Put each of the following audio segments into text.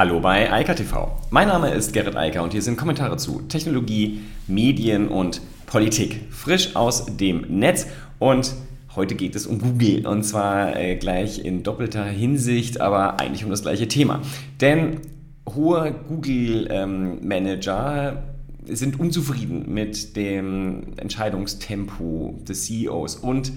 Hallo bei Eika TV. Mein Name ist Gerrit Eiker und hier sind Kommentare zu Technologie, Medien und Politik. Frisch aus dem Netz und heute geht es um Google und zwar äh, gleich in doppelter Hinsicht, aber eigentlich um das gleiche Thema. Denn hohe Google-Manager ähm, sind unzufrieden mit dem Entscheidungstempo des CEOs und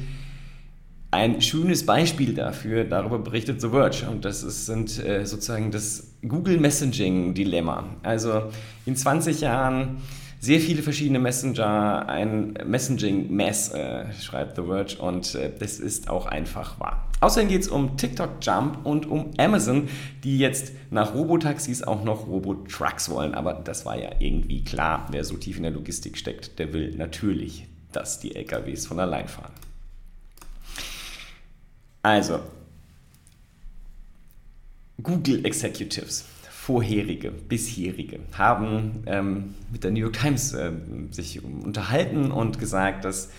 ein schönes Beispiel dafür, darüber berichtet The Verge. Und das ist, sind äh, sozusagen das Google Messaging-Dilemma. Also in 20 Jahren sehr viele verschiedene Messenger, ein Messaging-Mess, äh, schreibt The Verge, und äh, das ist auch einfach wahr. Außerdem geht es um TikTok Jump und um Amazon, die jetzt nach Robotaxis auch noch Robotrucks wollen. Aber das war ja irgendwie klar, wer so tief in der Logistik steckt, der will natürlich, dass die LKWs von allein fahren. Also, Google Executives, vorherige, bisherige, haben ähm, mit der New York Times äh, sich unterhalten und gesagt, dass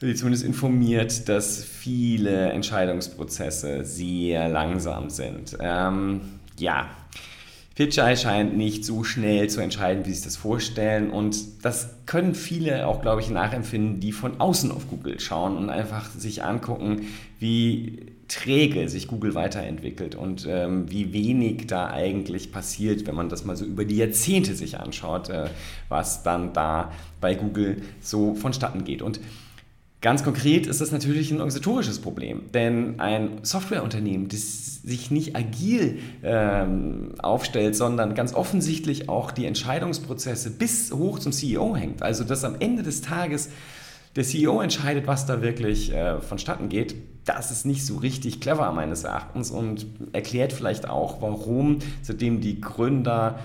sie zumindest informiert, dass viele Entscheidungsprozesse sehr langsam sind. Ähm, ja, Fitchai scheint nicht so schnell zu entscheiden, wie sie sich das vorstellen. Und das können viele auch, glaube ich, nachempfinden, die von außen auf Google schauen und einfach sich angucken, wie träge sich Google weiterentwickelt und ähm, wie wenig da eigentlich passiert, wenn man das mal so über die Jahrzehnte sich anschaut, äh, was dann da bei Google so vonstatten geht. Und Ganz konkret ist das natürlich ein organisatorisches Problem, denn ein Softwareunternehmen, das sich nicht agil ähm, aufstellt, sondern ganz offensichtlich auch die Entscheidungsprozesse bis hoch zum CEO hängt, also dass am Ende des Tages der CEO entscheidet, was da wirklich äh, vonstatten geht, das ist nicht so richtig clever meines Erachtens und erklärt vielleicht auch, warum, seitdem die Gründer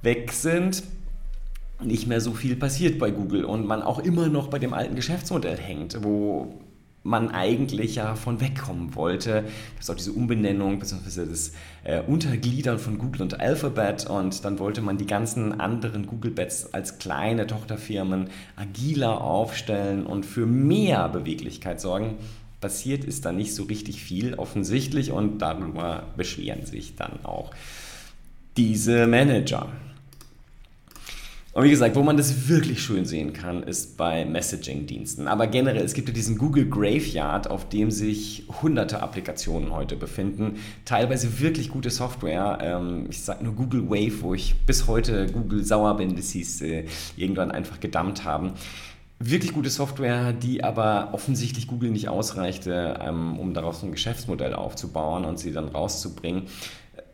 weg sind, nicht mehr so viel passiert bei Google und man auch immer noch bei dem alten Geschäftsmodell hängt, wo man eigentlich ja von wegkommen wollte. Das ist auch diese Umbenennung bzw. das äh, Untergliedern von Google und Alphabet und dann wollte man die ganzen anderen Google-Bets als kleine Tochterfirmen agiler aufstellen und für mehr Beweglichkeit sorgen. Passiert ist da nicht so richtig viel offensichtlich und darüber beschweren sich dann auch diese Manager. Und wie gesagt, wo man das wirklich schön sehen kann, ist bei Messaging-Diensten. Aber generell, es gibt ja diesen Google Graveyard, auf dem sich hunderte Applikationen heute befinden. Teilweise wirklich gute Software. Ähm, ich sage nur Google Wave, wo ich bis heute Google sauer bin, bis sie es äh, irgendwann einfach gedammt haben wirklich gute Software, die aber offensichtlich Google nicht ausreichte, ähm, um daraus ein Geschäftsmodell aufzubauen und sie dann rauszubringen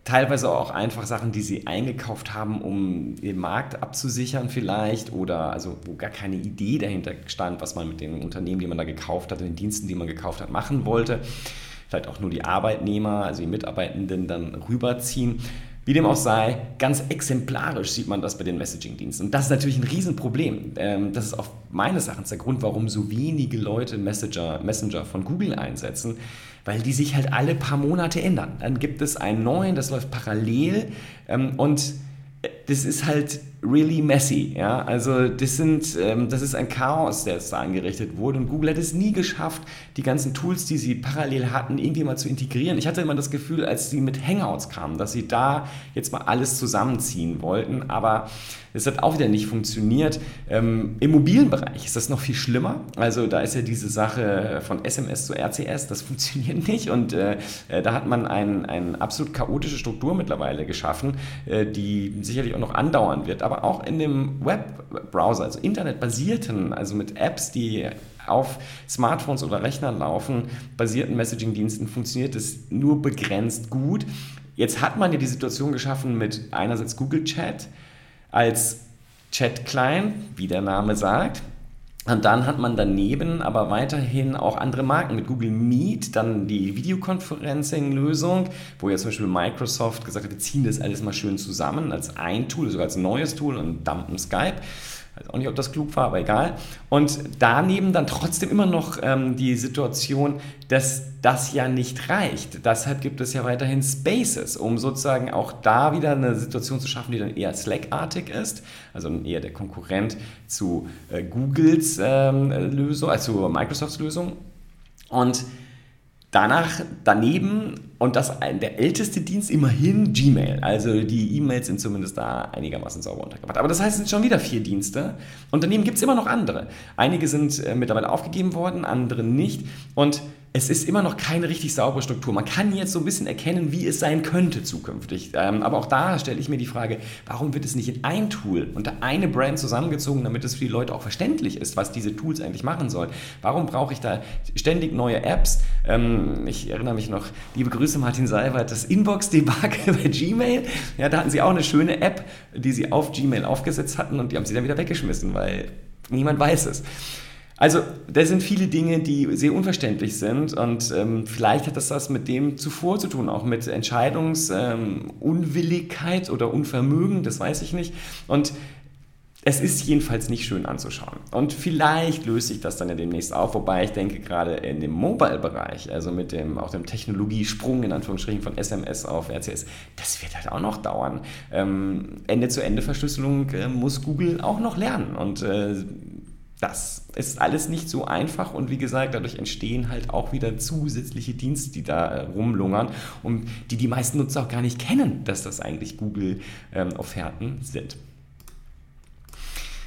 teilweise auch einfach Sachen, die sie eingekauft haben, um den Markt abzusichern vielleicht oder also wo gar keine Idee dahinter stand, was man mit den Unternehmen, die man da gekauft hat, den Diensten, die man gekauft hat, machen wollte. Vielleicht auch nur die Arbeitnehmer, also die Mitarbeitenden dann rüberziehen. Wie dem auch sei, ganz exemplarisch sieht man das bei den Messaging-Diensten. Und das ist natürlich ein Riesenproblem. Ähm, das ist auch meines Erachtens der Grund, warum so wenige Leute Messenger, Messenger von Google einsetzen, weil die sich halt alle paar Monate ändern. Dann gibt es einen neuen, das läuft parallel ähm, und das ist halt really messy. Ja? Also das, sind, ähm, das ist ein Chaos, der jetzt da angerichtet wurde. Und Google hat es nie geschafft, die ganzen Tools, die sie parallel hatten, irgendwie mal zu integrieren. Ich hatte immer das Gefühl, als sie mit Hangouts kamen, dass sie da jetzt mal alles zusammenziehen wollten. Aber es hat auch wieder nicht funktioniert. Ähm, Im mobilen Bereich ist das noch viel schlimmer. Also da ist ja diese Sache von SMS zu RCS, das funktioniert nicht. Und äh, äh, da hat man eine ein absolut chaotische Struktur mittlerweile geschaffen, äh, die sicherlich auch noch andauern wird. Aber auch in dem Webbrowser, also internetbasierten, also mit Apps, die auf Smartphones oder Rechnern laufen, basierten Messaging-Diensten funktioniert es nur begrenzt gut. Jetzt hat man ja die Situation geschaffen mit einerseits Google Chat, als Chat-Client, wie der Name sagt. Und dann hat man daneben aber weiterhin auch andere Marken mit Google Meet, dann die Videoconferencing-Lösung, wo ja zum Beispiel Microsoft gesagt hat, wir ziehen das alles mal schön zusammen als ein Tool, sogar als neues Tool und dumpen Skype. Weiß auch nicht, ob das klug war, aber egal. Und daneben dann trotzdem immer noch ähm, die Situation, dass das ja nicht reicht. Deshalb gibt es ja weiterhin Spaces, um sozusagen auch da wieder eine Situation zu schaffen, die dann eher Slack-artig ist, also eher der Konkurrent zu äh, Googles ähm, Lösung, also Microsofts Lösung. Und Danach, daneben, und das der älteste Dienst immerhin Gmail. Also die E-Mails sind zumindest da einigermaßen sauber untergebracht. Aber das heißt, es sind schon wieder vier Dienste. Und daneben gibt es immer noch andere. Einige sind äh, mittlerweile aufgegeben worden, andere nicht. Und es ist immer noch keine richtig saubere Struktur. Man kann jetzt so ein bisschen erkennen, wie es sein könnte zukünftig. Ähm, aber auch da stelle ich mir die Frage, warum wird es nicht in ein Tool unter eine Brand zusammengezogen, damit es für die Leute auch verständlich ist, was diese Tools eigentlich machen sollen? Warum brauche ich da ständig neue Apps? Ähm, ich erinnere mich noch, liebe Grüße Martin Seibert, das Inbox-Debakel bei Gmail. Ja, da hatten sie auch eine schöne App, die sie auf Gmail aufgesetzt hatten und die haben sie dann wieder weggeschmissen, weil niemand weiß es. Also, da sind viele Dinge, die sehr unverständlich sind und ähm, vielleicht hat das was mit dem zuvor zu tun, auch mit Entscheidungsunwilligkeit ähm, oder Unvermögen, das weiß ich nicht. Und es ist jedenfalls nicht schön anzuschauen. Und vielleicht löst sich das dann ja demnächst auf, wobei ich denke, gerade in dem Mobile-Bereich, also mit dem, auch dem Technologiesprung in Anführungsstrichen von SMS auf RCS, das wird halt auch noch dauern. Ähm, Ende-zu-Ende-Verschlüsselung äh, muss Google auch noch lernen. Und äh, das ist alles nicht so einfach und wie gesagt, dadurch entstehen halt auch wieder zusätzliche Dienste, die da äh, rumlungern und die die meisten Nutzer auch gar nicht kennen, dass das eigentlich Google-Offerten ähm, sind.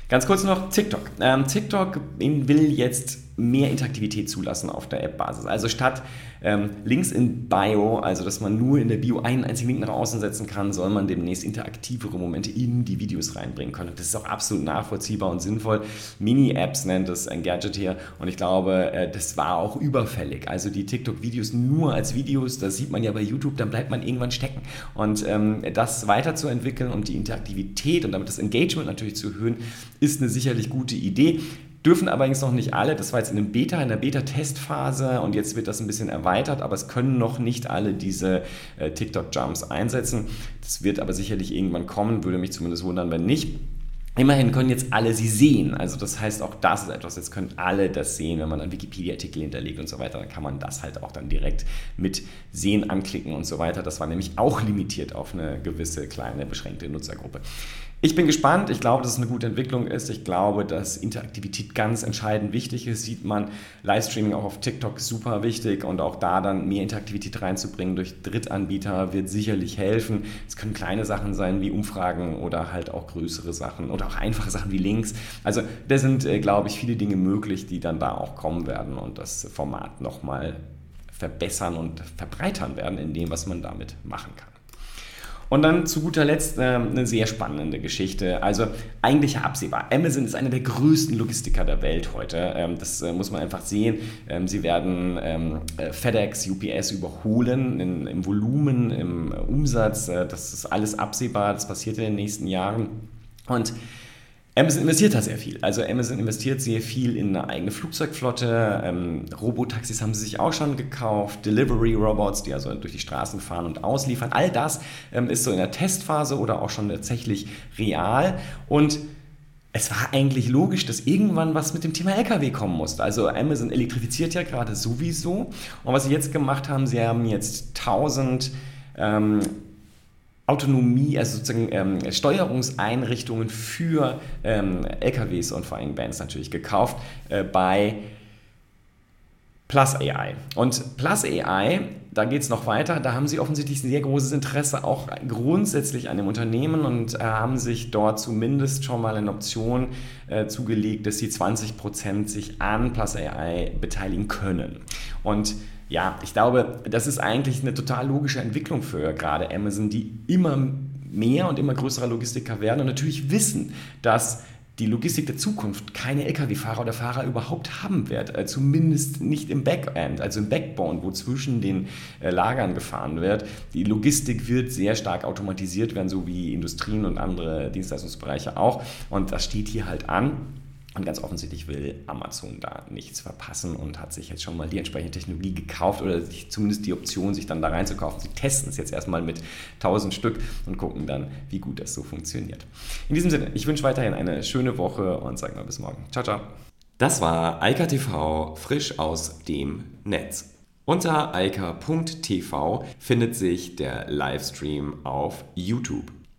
Ganz kurz noch TikTok. Ähm, TikTok will jetzt mehr Interaktivität zulassen auf der App-Basis. Also statt ähm, Links in Bio, also dass man nur in der Bio einen einzigen Link nach außen setzen kann, soll man demnächst interaktivere Momente in die Videos reinbringen können. Das ist auch absolut nachvollziehbar und sinnvoll. Mini-Apps nennt es ein Gadget hier und ich glaube, äh, das war auch überfällig. Also die TikTok-Videos nur als Videos, das sieht man ja bei YouTube, dann bleibt man irgendwann stecken. Und ähm, das weiterzuentwickeln und die Interaktivität und damit das Engagement natürlich zu erhöhen, ist eine sicherlich gute Idee. Dürfen allerdings noch nicht alle, das war jetzt in einem Beta, in der Beta-Testphase und jetzt wird das ein bisschen erweitert, aber es können noch nicht alle diese äh, TikTok-Jumps einsetzen. Das wird aber sicherlich irgendwann kommen, würde mich zumindest wundern, wenn nicht. Immerhin können jetzt alle sie sehen. Also das heißt, auch das ist etwas, jetzt können alle das sehen, wenn man dann Wikipedia-Artikel hinterlegt und so weiter, dann kann man das halt auch dann direkt mit Sehen anklicken und so weiter. Das war nämlich auch limitiert auf eine gewisse kleine beschränkte Nutzergruppe. Ich bin gespannt. Ich glaube, dass es eine gute Entwicklung ist. Ich glaube, dass Interaktivität ganz entscheidend wichtig ist. Sieht man Livestreaming auch auf TikTok super wichtig und auch da dann mehr Interaktivität reinzubringen durch Drittanbieter wird sicherlich helfen. Es können kleine Sachen sein wie Umfragen oder halt auch größere Sachen oder auch einfache Sachen wie Links. Also da sind, äh, glaube ich, viele Dinge möglich, die dann da auch kommen werden und das Format nochmal verbessern und verbreitern werden in dem, was man damit machen kann. Und dann zu guter Letzt äh, eine sehr spannende Geschichte. Also eigentlich absehbar. Amazon ist einer der größten Logistiker der Welt heute. Ähm, das äh, muss man einfach sehen. Ähm, sie werden ähm, äh, FedEx, UPS überholen in, im Volumen, im Umsatz. Äh, das ist alles absehbar. Das passiert in den nächsten Jahren. Und Amazon investiert da sehr viel. Also Amazon investiert sehr viel in eine eigene Flugzeugflotte. Ähm, Robotaxis haben sie sich auch schon gekauft. Delivery Robots, die also durch die Straßen fahren und ausliefern. All das ähm, ist so in der Testphase oder auch schon tatsächlich real. Und es war eigentlich logisch, dass irgendwann was mit dem Thema LKW kommen musste. Also Amazon elektrifiziert ja gerade sowieso. Und was sie jetzt gemacht haben, sie haben jetzt 1000 ähm, Autonomie, also sozusagen ähm, Steuerungseinrichtungen für ähm, LKWs und vor allem Bands natürlich gekauft äh, bei Plus AI. Und Plus AI, da geht es noch weiter, da haben sie offensichtlich ein sehr großes Interesse auch grundsätzlich an dem Unternehmen und äh, haben sich dort zumindest schon mal eine Option äh, zugelegt, dass sie 20% sich an Plus AI beteiligen können. Und ja, ich glaube, das ist eigentlich eine total logische Entwicklung für gerade Amazon, die immer mehr und immer größerer Logistiker werden und natürlich wissen, dass die Logistik der Zukunft keine Lkw-Fahrer oder Fahrer überhaupt haben wird, äh, zumindest nicht im Backend, also im Backbone, wo zwischen den äh, Lagern gefahren wird. Die Logistik wird sehr stark automatisiert werden, so wie Industrien und andere Dienstleistungsbereiche auch. Und das steht hier halt an. Und ganz offensichtlich will Amazon da nichts verpassen und hat sich jetzt schon mal die entsprechende Technologie gekauft oder zumindest die Option, sich dann da reinzukaufen. Sie testen es jetzt erstmal mit 1000 Stück und gucken dann, wie gut das so funktioniert. In diesem Sinne, ich wünsche weiterhin eine schöne Woche und sage mal bis morgen. Ciao, ciao. Das war Eika TV frisch aus dem Netz. Unter eika.tv findet sich der Livestream auf YouTube.